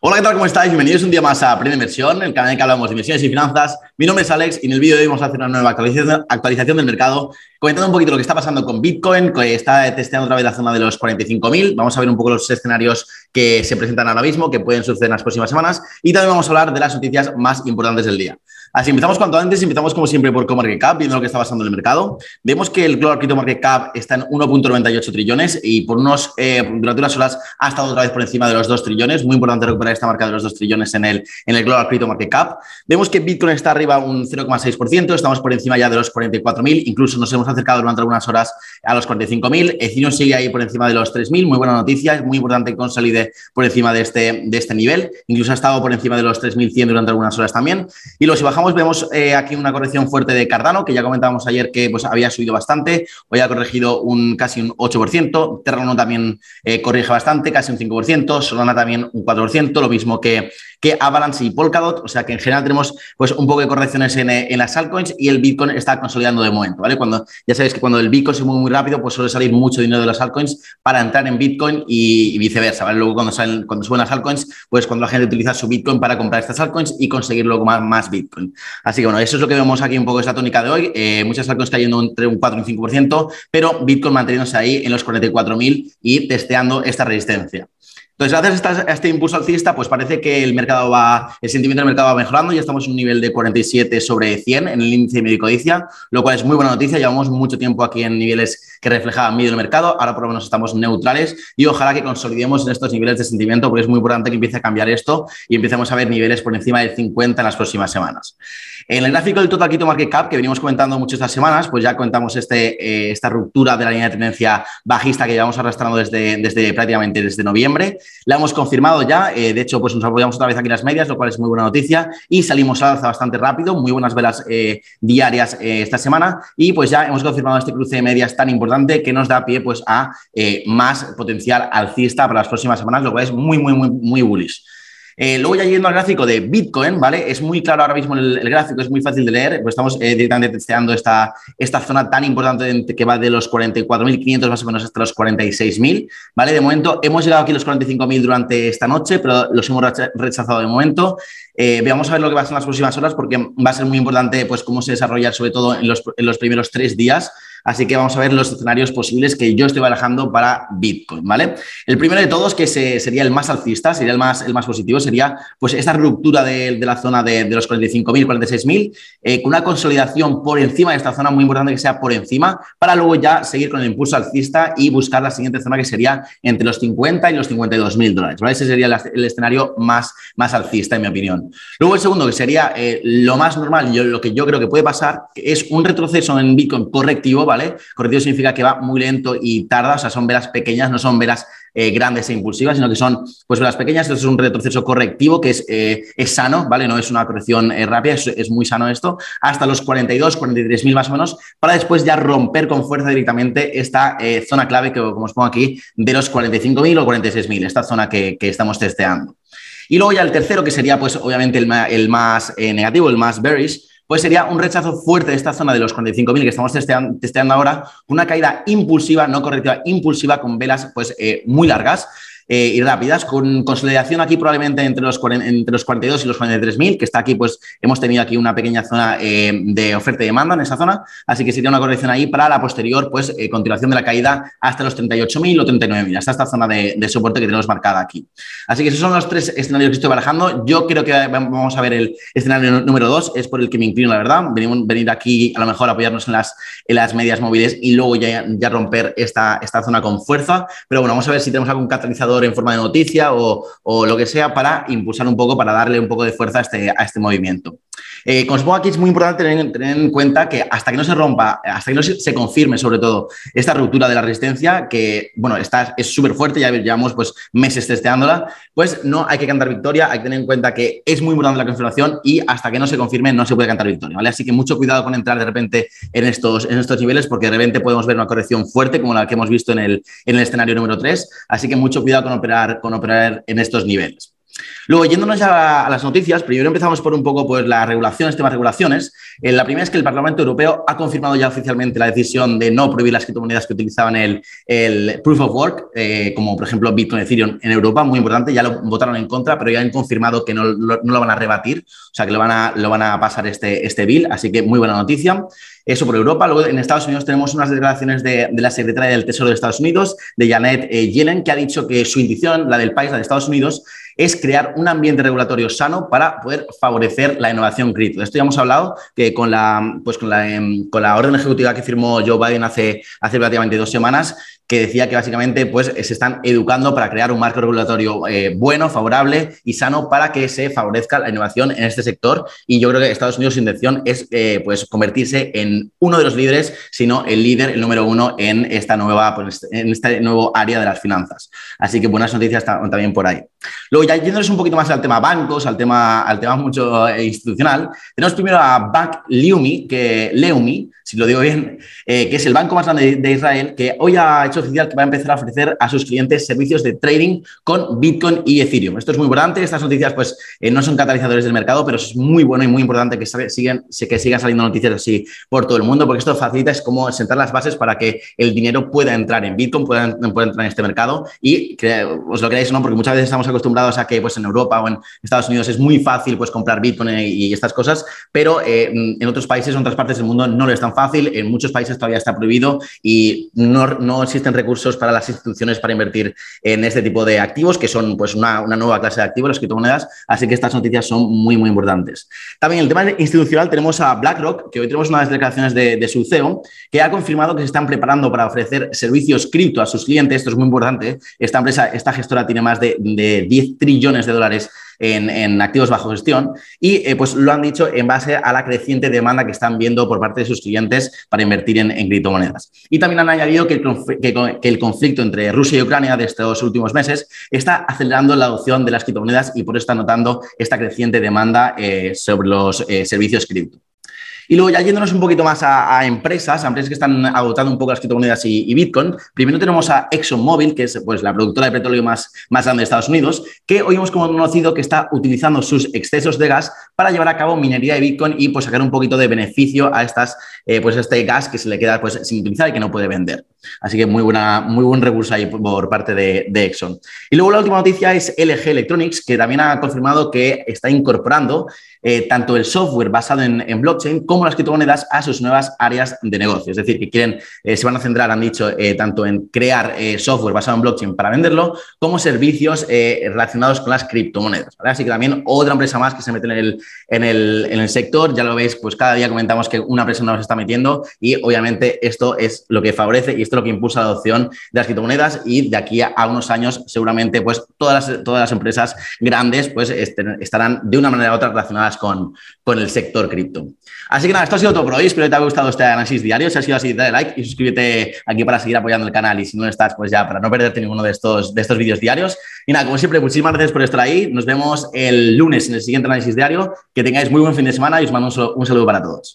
Hola, ¿qué tal? ¿Cómo estáis? Bienvenidos un día más a Aprende Inversión, el canal en el que hablamos de inversiones y finanzas. Mi nombre es Alex y en el vídeo de hoy vamos a hacer una nueva actualización, del mercado, comentando un poquito lo que está pasando con Bitcoin, que está testeando otra vez la zona de los 45.000. Vamos a ver un poco los escenarios que se presentan ahora mismo, que pueden suceder en las próximas semanas. Y también vamos a hablar de las noticias más importantes del día. Así empezamos cuanto antes, empezamos como siempre por CoMarketCap, viendo lo que está pasando en el mercado. Vemos que el Global Crypto Market Cap está en 1.98 trillones y por unos eh, durante unas horas ha estado otra vez por encima de los 2 trillones. Muy importante recuperar esta marca de los 2 trillones en el, en el Global Crypto Market Cap. Vemos que Bitcoin está arriba un 0,6%, estamos por encima ya de los 44.000, incluso nos hemos acercado durante algunas horas a los 45.000. Ethereum sigue ahí por encima de los 3.000, muy buena noticia, es muy importante que consolide por encima de este, de este nivel. Incluso ha estado por encima de los 3.100 durante algunas horas también. Y luego si bajamos vemos eh, aquí una corrección fuerte de Cardano, que ya comentábamos ayer que pues, había subido bastante, hoy ha corregido un casi un 8%, Terrano también eh, corrige bastante, casi un 5%, Solana también un 4%, lo mismo que, que Avalanche y Polkadot, o sea que en general tenemos pues un poco de correcciones en, en, las altcoins y el Bitcoin está consolidando de momento, ¿vale? Cuando, ya sabéis que cuando el Bitcoin se mueve muy rápido, pues suele salir mucho dinero de las altcoins para entrar en Bitcoin y, viceversa, ¿vale? Luego cuando, salen, cuando suben las altcoins, pues cuando la gente utiliza su Bitcoin para comprar estas altcoins y conseguir luego más, más Bitcoin. Así que bueno, eso es lo que vemos aquí un poco esta tónica de hoy, eh, muchas altcoins cayendo entre un 4 y un 5%, pero Bitcoin manteniéndose ahí en los 44.000 y testeando esta resistencia. Entonces, gracias a este impulso alcista, pues parece que el mercado va, el sentimiento del mercado va mejorando. Ya estamos en un nivel de 47 sobre 100 en el índice de medicodicia, lo cual es muy buena noticia. Llevamos mucho tiempo aquí en niveles que reflejaban medio del mercado. Ahora por lo menos estamos neutrales y ojalá que consolidemos en estos niveles de sentimiento, porque es muy importante que empiece a cambiar esto y empecemos a ver niveles por encima del 50 en las próximas semanas. En el gráfico del Total Quito Market Cap, que venimos comentando mucho estas semanas, pues ya comentamos este, eh, esta ruptura de la línea de tendencia bajista que llevamos arrastrando desde, desde prácticamente desde noviembre. La hemos confirmado ya, eh, de hecho, pues nos apoyamos otra vez aquí en las medias, lo cual es muy buena noticia, y salimos a alza bastante rápido, muy buenas velas eh, diarias eh, esta semana, y pues ya hemos confirmado este cruce de medias tan importante que nos da pie pues a más potencial alcista para las próximas semanas, lo cual es muy, muy, muy, muy bullish. Eh, luego ya yendo al gráfico de Bitcoin, ¿vale? Es muy claro ahora mismo el, gráfico, es muy fácil de leer, pues estamos eh, directamente testeando esta, esta zona tan importante que va de los 44.500 más o menos hasta los 46.000, ¿vale? De momento hemos llegado aquí a los 45.000 durante esta noche, pero los hemos rechazado de momento. Eh, veamos a ver lo que va a ser en las próximas horas porque va a ser muy importante pues cómo se desarrolla sobre todo en los, en los primeros tres días Así que vamos a ver los escenarios posibles que yo estoy barajando para Bitcoin, ¿vale? El primero de todos, que sería el más alcista, sería el más, el más positivo, sería pues esta ruptura de, la zona de, los 45.000, 46.000, eh, con una consolidación por encima de esta zona, muy importante que sea por encima, para luego ya seguir con el impulso alcista y buscar la siguiente zona que sería entre los 50 y los 52.000 dólares, ¿vale? Ese sería el, escenario más, más alcista, en mi opinión. Luego el segundo, que sería eh, lo más normal, lo que yo creo que puede pasar, es un retroceso en Bitcoin correctivo, ¿vale? Correctivo significa que va muy lento y tarda, o sea, son velas pequeñas, no son velas eh, grandes e impulsivas, sino que son pues velas pequeñas. Esto es un retroceso correctivo que es, eh, es sano, ¿vale? No es una corrección eh, rápida, es, muy sano esto, hasta los 42, 43 mil más o menos, para después ya romper con fuerza directamente esta zona clave que, como os pongo aquí, de los 45 mil o 46 mil, esta zona que, que, estamos testeando. Y luego ya el tercero, que sería pues obviamente el, el más negativo, el más bearish, pues sería un rechazo fuerte de esta zona de los 45.000 que estamos testeando, ahora, una caída impulsiva, no correctiva, impulsiva con velas pues eh, muy largas. Eh, y rápidas, con consolidación aquí probablemente entre los, entre los 42 y los 43 mil, que está aquí, pues hemos tenido aquí una pequeña zona eh, de oferta y demanda en esa zona, así que sería una corrección ahí para la posterior, pues eh, continuación de la caída hasta los 38 mil o 39 mil, hasta esta zona de, soporte que tenemos marcada aquí. Así que esos son los tres escenarios que estoy barajando. Yo creo que vamos a ver el escenario número dos, es por el que me inclino, la verdad. Venimos, venir aquí a lo mejor apoyarnos en las, en las medias móviles y luego ya, ya romper esta, esta zona con fuerza. Pero bueno, vamos a ver si tenemos algún catalizador en forma de noticia o, lo que sea para impulsar un poco, para darle un poco de fuerza a este, a este movimiento. Eh, os pongo aquí, es muy importante tener, en cuenta que hasta que no se rompa, hasta que no se, confirme sobre todo esta ruptura de la resistencia, que bueno, está, es súper fuerte, ya llevamos pues meses testeándola, pues no hay que cantar victoria, hay que tener en cuenta que es muy importante la confirmación y hasta que no se confirme no se puede cantar victoria, ¿vale? Así que mucho cuidado con entrar de repente en estos, en estos niveles porque de repente podemos ver una corrección fuerte como la que hemos visto en el, en el escenario número 3, así que mucho cuidado con operar, con operar en estos niveles. Luego, yéndonos ya a las noticias, primero empezamos por un poco pues, las regulaciones, temas de regulaciones. Eh, la primera es que el Parlamento Europeo ha confirmado ya oficialmente la decisión de no prohibir las criptomonedas que utilizaban el, Proof of Work, eh, como por ejemplo Bitcoin Ethereum en Europa, muy importante, ya lo votaron en contra, pero ya han confirmado que no, no lo van a rebatir, o sea que lo van a, lo van a pasar este, este bill, así que muy buena noticia. Eso por Europa. Luego en Estados Unidos tenemos unas declaraciones de, la secretaria del Tesoro de Estados Unidos, de Janet eh, Yellen, que ha dicho que su intención, la del país, la de Estados Unidos, es crear un ambiente regulatorio sano para poder favorecer la innovación cripto. Esto ya hemos hablado que con la, pues con la, em, con la orden ejecutiva que firmó Joe Biden hace, hace relativamente dos semanas, que decía que básicamente pues, se están educando para crear un marco regulatorio eh, bueno, favorable y sano para que se favorezca la innovación en este sector. Y yo creo que Estados Unidos, su intención es eh, pues, convertirse en uno de los líderes, sino el líder, el número uno en esta nueva, pues, en este nuevo área de las finanzas. Así que buenas noticias también por ahí. Luego, ya yéndonos un poquito más al tema bancos, al tema, al tema mucho eh, institucional, tenemos primero a Bank Leumi, que Leumi, si lo digo bien, que es el banco más grande de Israel, que hoy ha hecho oficial que va a empezar a ofrecer a sus clientes servicios de trading con Bitcoin y Ethereum. Esto es muy importante. Estas noticias, pues, eh, no son catalizadores del mercado, pero es muy bueno y muy importante que sigan, que sigan saliendo noticias así por todo el mundo, porque esto facilita, es como sentar las bases para que el dinero pueda entrar en Bitcoin, pueda, entrar en este mercado y os lo creáis o no, porque muchas veces estamos acostumbrados a que, pues, en Europa o en Estados Unidos es muy fácil, pues, comprar Bitcoin y, estas cosas, pero eh, en otros países, en otras partes del mundo no lo es tan fácil. En muchos países todavía está prohibido y no, no existe recursos para las instituciones para invertir en este tipo de activos, que son pues una, nueva clase de activos, las criptomonedas. Así que estas noticias son muy, muy importantes. También el tema institucional tenemos a BlackRock, que hoy tenemos declaraciones de, de su CEO, que ha confirmado que se están preparando para ofrecer servicios cripto a sus clientes. Esto es muy importante. Esta empresa, esta gestora tiene más de, de 10 trillones de dólares en, activos bajo gestión y eh, pues lo han dicho en base a la creciente demanda que están viendo por parte de sus clientes para invertir en, criptomonedas. Y también han añadido que el, conflicto entre Rusia y Ucrania de estos últimos meses está acelerando la adopción de las criptomonedas y por eso está notando esta creciente demanda eh, sobre los eh, servicios cripto. Y luego ya yéndonos un poquito más a, empresas, a empresas que están adoptando un poco las criptomonedas y, Bitcoin, primero tenemos a ExxonMobil, que es pues, la productora de petróleo más, más grande de Estados Unidos, que hoy hemos conocido que está utilizando sus excesos de gas para llevar a cabo minería de Bitcoin y pues, sacar un poquito de beneficio a estas, eh, pues, este gas que se le queda pues, sin utilizar y que no puede vender. Así que muy, buena, muy buen recurso ahí por parte de, Exxon. Y luego la última noticia es LG Electronics, que también ha confirmado que está incorporando eh, tanto el software basado en, blockchain como las criptomonedas a sus nuevas áreas de negocio. Es decir, que quieren, eh, se van a centrar, han dicho, eh, tanto en crear software basado en blockchain para venderlo, como servicios relacionados con las criptomonedas. Así que también otra empresa más que se mete en el, en el, sector. Ya lo veis, pues cada día comentamos que una empresa se está metiendo y obviamente esto es lo que favorece y esto es lo que impulsa la adopción de las criptomonedas y de aquí a, unos años seguramente pues todas las, todas las empresas grandes pues estarán de una manera u otra relacionadas con, con el sector cripto. Así que nada, esto ha sido todo por hoy. Espero que te haya gustado este análisis diario. Si ha sido así, dale like y suscríbete aquí para seguir apoyando el canal. Y si no estás, pues ya para no perderte ninguno de estos, de estos vídeos diarios. Y nada, como siempre, muchísimas gracias por estar ahí. Nos vemos el lunes en el siguiente análisis diario. Que tengáis muy buen fin de semana y os mando un saludo para todos.